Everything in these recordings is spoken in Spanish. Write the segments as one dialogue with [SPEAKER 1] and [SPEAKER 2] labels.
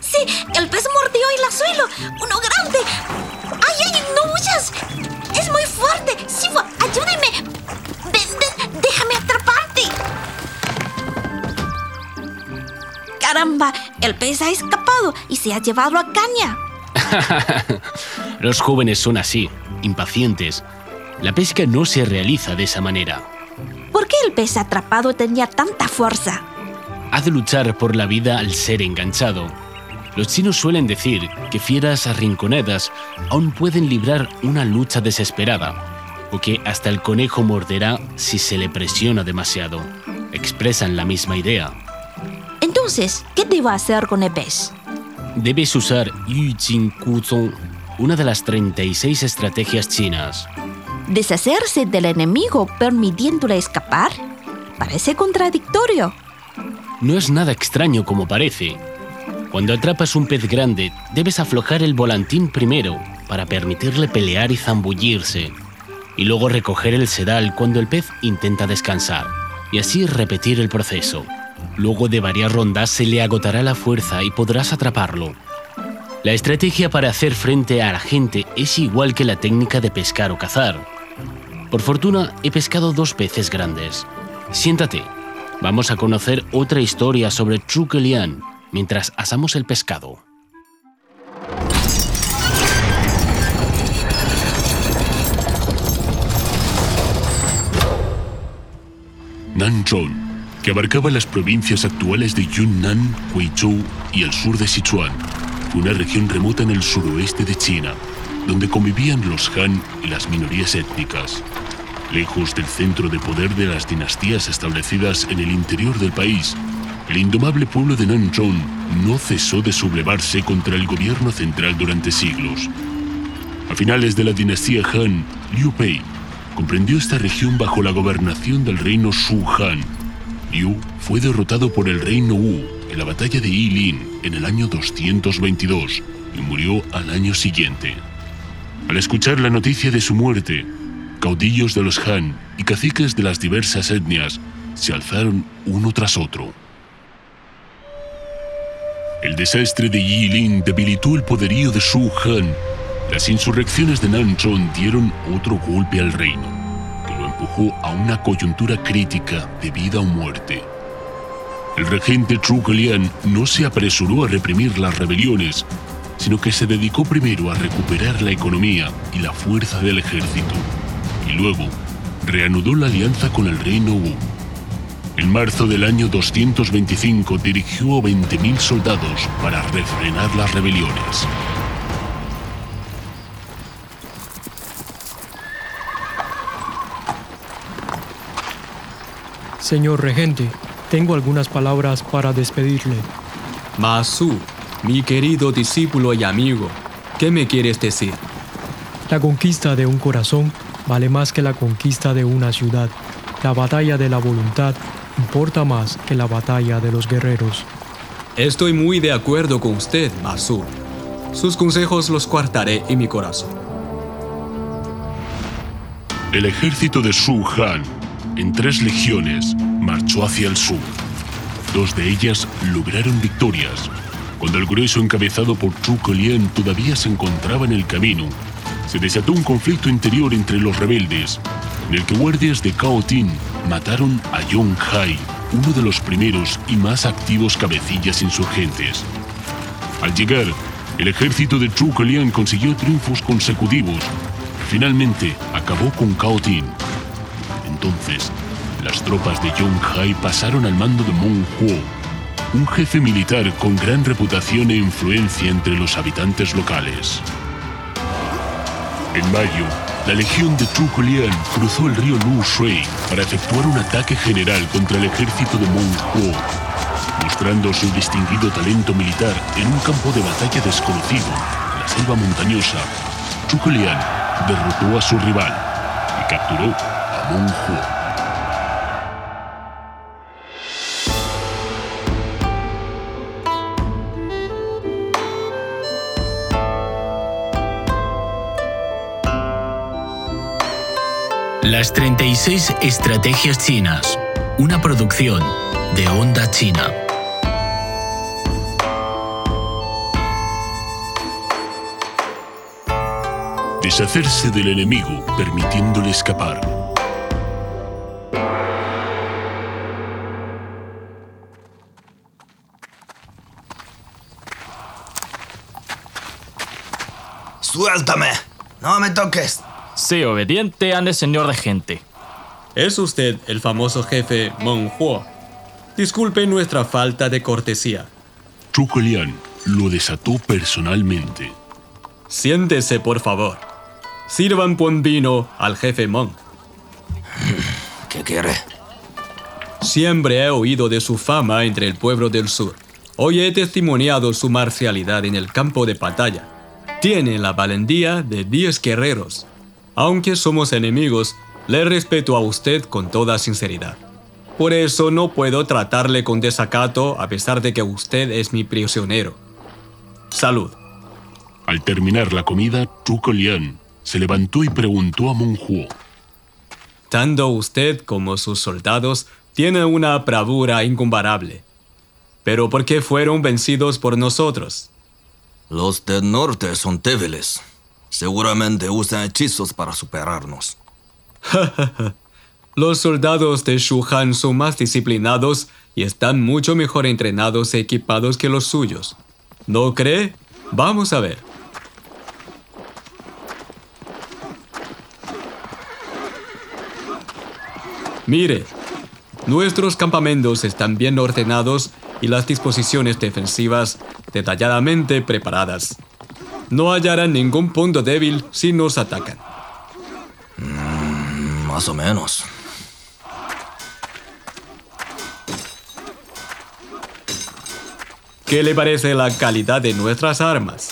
[SPEAKER 1] Sí, el pez mordió el suelo. Uno grande. ¡Ay, ay! ¡No huyas! Es muy fuerte. Sifu, ayúdeme. Ven, ven, déjame atraparte. Caramba, el pez ha escapado y se ha llevado a caña.
[SPEAKER 2] Los jóvenes son así, impacientes. La pesca no se realiza de esa manera.
[SPEAKER 1] ¿Por qué el pez atrapado tenía tanta fuerza?
[SPEAKER 2] Ha de luchar por la vida al ser enganchado. Los chinos suelen decir que fieras arrinconadas aún pueden librar una lucha desesperada, o que hasta el conejo morderá si se le presiona demasiado. Expresan la misma idea.
[SPEAKER 1] Entonces, ¿qué debo hacer con el pez?
[SPEAKER 2] Debes usar Yu Jin Ku Zong, una de las 36 estrategias chinas.
[SPEAKER 1] ¿Deshacerse del enemigo permitiéndole escapar? Parece contradictorio.
[SPEAKER 2] No es nada extraño como parece. Cuando atrapas un pez grande, debes aflojar el volantín primero para permitirle pelear y zambullirse, y luego recoger el sedal cuando el pez intenta descansar, y así repetir el proceso. Luego de varias rondas se le agotará la fuerza y podrás atraparlo. La estrategia para hacer frente a la gente es igual que la técnica de pescar o cazar. Por fortuna he pescado dos peces grandes. Siéntate, vamos a conocer otra historia sobre Liang mientras asamos el pescado.
[SPEAKER 3] Nanzhong, que abarcaba las provincias actuales de Yunnan, Guizhou y el sur de Sichuan, una región remota en el suroeste de China, donde convivían los Han y las minorías étnicas. Lejos del centro de poder de las dinastías establecidas en el interior del país, el indomable pueblo de Nanzhong no cesó de sublevarse contra el gobierno central durante siglos. A finales de la dinastía Han, Liu Pei comprendió esta región bajo la gobernación del reino Shu Han. Liu fue derrotado por el reino Wu en la batalla de Yilin en el año 222 y murió al año siguiente. Al escuchar la noticia de su muerte, caudillos de los Han y caciques de las diversas etnias se alzaron uno tras otro. El desastre de Yilin debilitó el poderío de Shu Han. Las insurrecciones de Nanzhong dieron otro golpe al reino, que lo empujó a una coyuntura crítica de vida o muerte. El regente Zhuge Liang no se apresuró a reprimir las rebeliones, sino que se dedicó primero a recuperar la economía y la fuerza del ejército, y luego reanudó la alianza con el reino Wu. En marzo del año 225 dirigió a 20.000 soldados para refrenar las rebeliones.
[SPEAKER 4] Señor regente, tengo algunas palabras para despedirle.
[SPEAKER 5] Masu, mi querido discípulo y amigo, ¿qué me quieres decir?
[SPEAKER 4] La conquista de un corazón vale más que la conquista de una ciudad. La batalla de la voluntad importa más que la batalla de los guerreros.
[SPEAKER 5] Estoy muy de acuerdo con usted, Masu. Sus consejos los guardaré en mi corazón.
[SPEAKER 3] El ejército de Shu Han, en tres legiones, marchó hacia el sur. Dos de ellas lograron victorias. Cuando el grueso encabezado por Zhuge Liang todavía se encontraba en el camino, se desató un conflicto interior entre los rebeldes, en el que guardias de Cao Tin mataron a Yong Hai, uno de los primeros y más activos cabecillas insurgentes. Al llegar, el ejército de Zhuge Liang consiguió triunfos consecutivos. Finalmente, acabó con Cao Tin. Entonces, las tropas de Yong Hai pasaron al mando de Meng Huo, un jefe militar con gran reputación e influencia entre los habitantes locales. En mayo, la legión de Zhuge Liang cruzó el río Lu Shui para efectuar un ataque general contra el ejército de Meng Huo, mostrando su distinguido talento militar en un campo de batalla desconocido, la selva montañosa. Zhuge Liang derrotó a su rival y capturó a Meng Huo.
[SPEAKER 2] Las 36 estrategias chinas. Una producción
[SPEAKER 6] de Onda China.
[SPEAKER 3] Deshacerse del enemigo permitiéndole escapar.
[SPEAKER 7] Suéltame. No me toques.
[SPEAKER 8] Sé obediente ante señor de gente.
[SPEAKER 5] ¿Es usted el famoso jefe Meng Huo? Disculpe nuestra falta de cortesía.
[SPEAKER 3] Zhuge Liang lo desató personalmente.
[SPEAKER 5] Siéntese, por favor. Sirvan buen vino al jefe Meng.
[SPEAKER 7] ¿Qué quiere?
[SPEAKER 5] Siempre he oído de su fama entre el pueblo del sur. Hoy he testimoniado su marcialidad en el campo de batalla. Tiene la valentía de 10 guerreros. Aunque somos enemigos, le respeto a usted con toda sinceridad. Por eso no puedo tratarle con desacato a pesar de que usted es mi prisionero. Salud.
[SPEAKER 3] Al terminar la comida, Zhuge Liang se levantó y preguntó a Meng Huo.
[SPEAKER 5] Tanto usted como sus soldados tienen una bravura incomparable. Pero ¿por qué fueron vencidos por nosotros?
[SPEAKER 7] Los del norte son débiles. Seguramente usan hechizos para superarnos.
[SPEAKER 5] Los soldados de Shuhan son más disciplinados y están mucho mejor entrenados y equipados que los suyos. ¿No cree? Vamos a ver. Mire, nuestros campamentos están bien ordenados y las disposiciones defensivas detalladamente preparadas. No hallarán ningún punto débil si nos atacan.
[SPEAKER 7] Más o menos.
[SPEAKER 5] ¿Qué le parece la calidad de nuestras armas?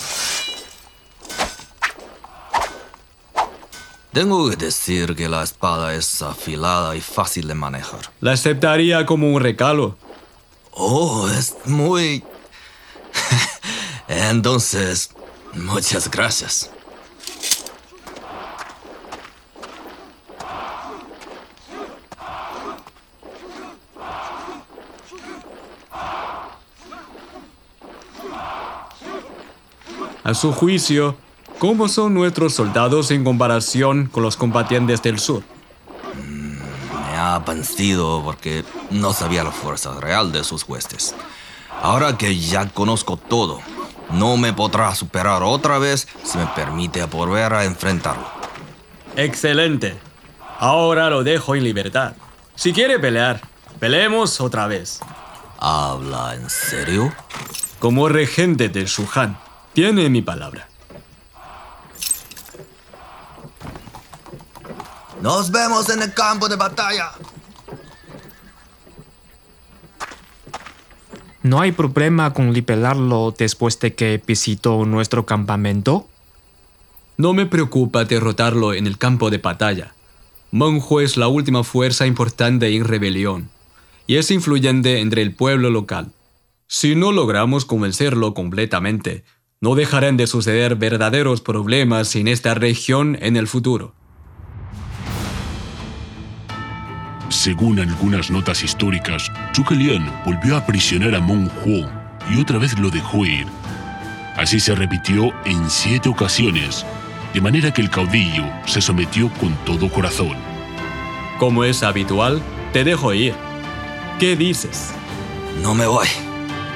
[SPEAKER 7] Tengo que decir que la espada es afilada y fácil de manejar.
[SPEAKER 5] La aceptaría como un regalo.
[SPEAKER 7] Oh, es muy... Entonces, muchas gracias.
[SPEAKER 5] A su juicio, ¿cómo son nuestros soldados en comparación con los combatientes del sur?
[SPEAKER 7] Me ha vencido porque no sabía la fuerza real de sus huestes. Ahora que ya conozco todo, no me podrá superar otra vez si me permite volver a enfrentarlo.
[SPEAKER 5] Excelente. Ahora lo dejo en libertad. Si quiere pelear, peleemos otra vez.
[SPEAKER 7] ¿Habla en serio?
[SPEAKER 5] Como regente del Shuhan, tiene mi palabra.
[SPEAKER 7] Nos vemos en el campo de batalla.
[SPEAKER 9] ¿No hay problema con liberarlo después de que visitó nuestro campamento?
[SPEAKER 5] No me preocupa derrotarlo en el campo de batalla. Monjo es la última fuerza importante en rebelión y es influyente entre el pueblo local. Si no logramos convencerlo completamente, no dejarán de suceder verdaderos problemas en esta región en el futuro.
[SPEAKER 3] Según algunas notas históricas, Zhuge Liang volvió a aprisionar a Meng Huo y otra vez lo dejó ir. Así se repitió en siete ocasiones, de manera que el caudillo se sometió con todo corazón.
[SPEAKER 5] Como es habitual, te dejo ir. ¿Qué dices?
[SPEAKER 7] No me voy.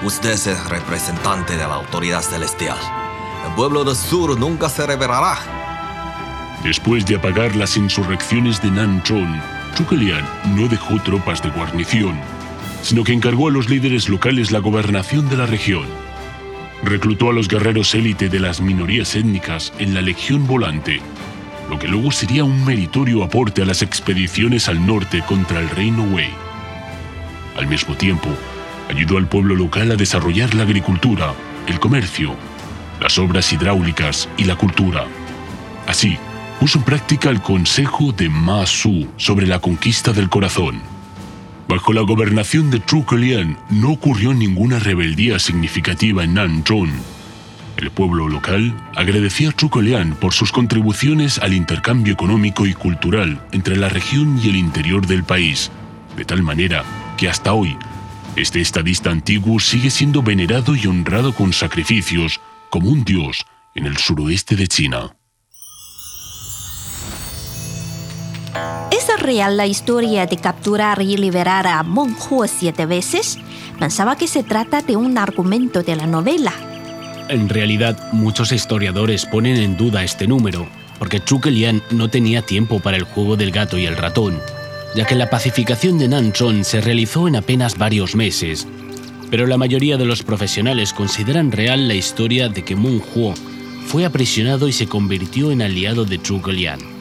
[SPEAKER 7] Usted es el representante de la autoridad celestial. El pueblo del sur nunca se revelará.
[SPEAKER 3] Después de apagar las insurrecciones de Nanchon, Zhuge Liang no dejó tropas de guarnición, sino que encargó a los líderes locales la gobernación de la región. Reclutó a los guerreros élite de las minorías étnicas en la Legión Volante, lo que luego sería un meritorio aporte a las expediciones al norte contra el reino Wei. Al mismo tiempo, ayudó al pueblo local a desarrollar la agricultura, el comercio, las obras hidráulicas y la cultura. Así, puso en práctica el consejo de Ma Su sobre la conquista del corazón. Bajo la gobernación de Zhuge Liang no ocurrió ninguna rebeldía significativa en Nanzhong. El pueblo local agradecía a Zhuge Liang por sus contribuciones al intercambio económico y cultural entre la región y el interior del país, de tal manera que hasta hoy Este estadista antiguo sigue siendo venerado y honrado con sacrificios como un dios en el suroeste de China.
[SPEAKER 1] Real la historia de capturar y liberar a Meng Huo siete veces? Pensaba que se trata de un argumento de la novela.
[SPEAKER 2] En realidad, muchos historiadores ponen en duda este número, porque Zhuge Liang no tenía tiempo para el juego del gato y el ratón, ya que la pacificación de Nanchon se realizó en apenas varios meses. Pero la mayoría de los profesionales consideran real la historia de que Meng Huo fue aprisionado y se convirtió en aliado de Zhuge Liang.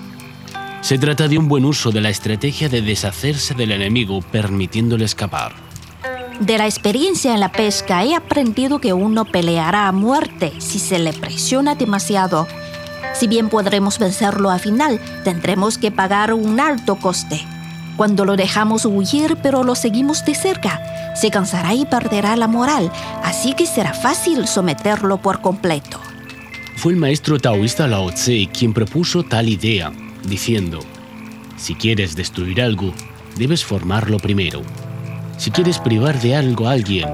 [SPEAKER 2] Se trata de un buen uso de la estrategia de deshacerse del enemigo permitiéndole escapar.
[SPEAKER 1] De la experiencia en la pesca he aprendido que uno peleará a muerte si se le presiona demasiado. Si bien podremos vencerlo al final, tendremos que pagar un alto coste. Cuando lo dejamos huir pero lo seguimos de cerca, se cansará y perderá la moral, así que será fácil someterlo por completo.
[SPEAKER 2] Fue el maestro taoísta Lao Tse quien propuso tal idea, diciendo, si quieres destruir algo, debes formarlo primero. Si quieres privar de algo a alguien,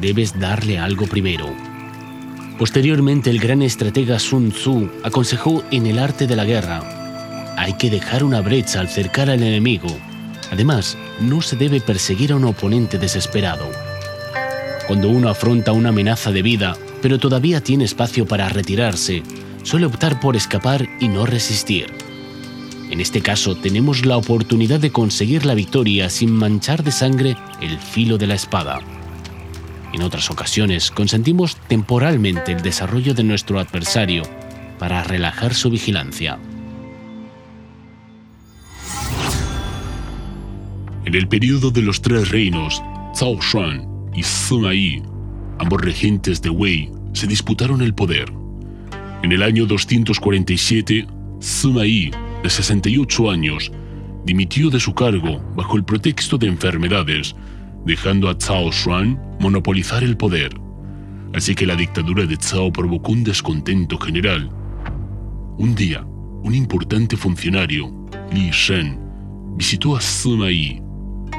[SPEAKER 2] debes darle algo primero. Posteriormente, el gran estratega Sun Tzu aconsejó en el arte de la guerra, hay que dejar una brecha al cercar al enemigo. Además, no se debe perseguir a un oponente desesperado. Cuando uno afronta una amenaza de vida, pero todavía tiene espacio para retirarse, suele optar por escapar y no resistir. En este caso tenemos la oportunidad de conseguir la victoria sin manchar de sangre el filo de la espada. En otras ocasiones consentimos temporalmente el desarrollo de nuestro adversario para relajar su vigilancia.
[SPEAKER 3] En el periodo de los tres reinos, Cao Shuan y Sima Yi, ambos regentes de Wei, se disputaron el poder. En el año 247, Sima Yi de 68 años, dimitió de su cargo bajo el pretexto de enfermedades, dejando a Cao Shuan monopolizar el poder. Así que la dictadura de Cao provocó un descontento general. Un día, un importante funcionario, Li Shen, visitó a Sima Yi.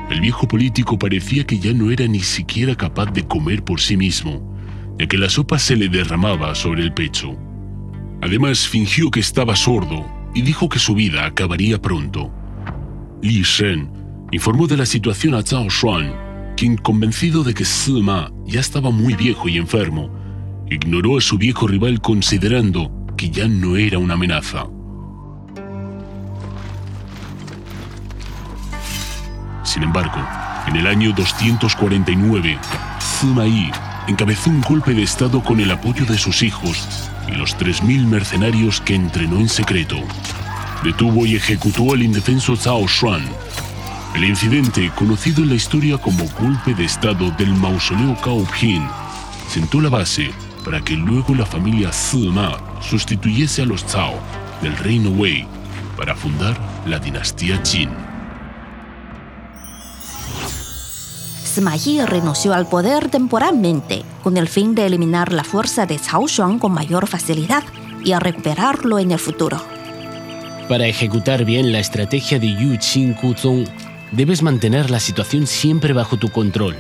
[SPEAKER 3] El viejo político parecía que ya no era ni siquiera capaz de comer por sí mismo, ya que la sopa se le derramaba sobre el pecho. Además, fingió que estaba sordo y dijo que su vida acabaría pronto. Li Shen informó de la situación a Zhao Xuan, quien, convencido de que Sima ya estaba muy viejo y enfermo, ignoró a su viejo rival considerando que ya no era una amenaza. Sin embargo, en el año 249, Sima Yi encabezó un golpe de estado con el apoyo de sus hijos y los 3.000 mercenarios que entrenó en secreto. Detuvo y ejecutó al indefenso Zhao Xuan. El incidente, conocido en la historia como golpe de estado del mausoleo Cao Pin, sentó la base para que luego la familia Sima sustituyese a los Zhao del reino Wei para fundar la dinastía Qin.
[SPEAKER 1] Sima Yi renunció al poder temporalmente con el fin de eliminar la fuerza de Cao Shuang con mayor facilidad y a recuperarlo en el futuro.
[SPEAKER 2] Para ejecutar bien la estrategia de Yu Qin Kuzong, debes mantener la situación siempre bajo tu control.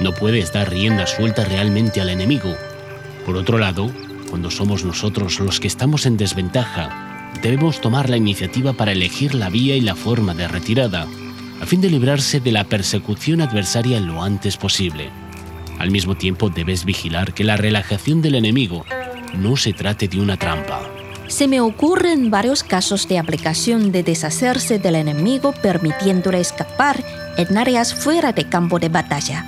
[SPEAKER 2] No puedes dar rienda suelta realmente al enemigo. Por otro lado, cuando somos nosotros los que estamos en desventaja, debemos tomar la iniciativa para elegir la vía y la forma de retirada a fin de librarse de la persecución adversaria lo antes posible. Al mismo tiempo debes vigilar que la relajación del enemigo no se trate de una trampa.
[SPEAKER 1] Se me ocurren varios casos de aplicación de deshacerse del enemigo permitiéndole escapar en áreas fuera de campo de batalla.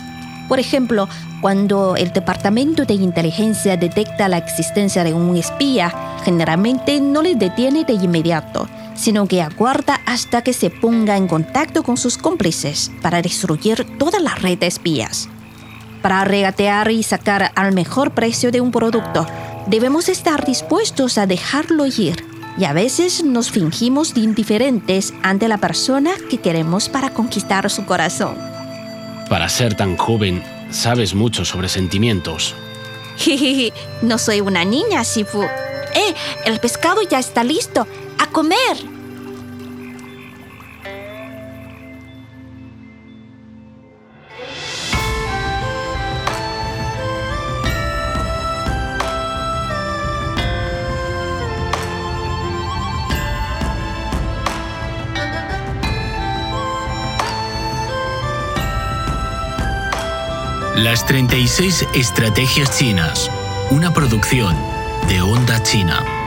[SPEAKER 1] Por ejemplo, cuando el Departamento de Inteligencia detecta la existencia de un espía, generalmente no le detiene de inmediato, sino que aguarda hasta que se ponga en contacto con sus cómplices para destruir toda la red de espías. Para regatear y sacar al mejor precio de un producto, debemos estar dispuestos a dejarlo ir. Y a veces nos fingimos de indiferentes ante la persona que queremos para conquistar su corazón.
[SPEAKER 2] Para ser tan joven, sabes mucho sobre sentimientos.
[SPEAKER 1] no soy una niña, Shifu. ¡Eh! El pescado ya está listo a comer.
[SPEAKER 2] Las 36 Estrategias Chinas, una producción de Onda China.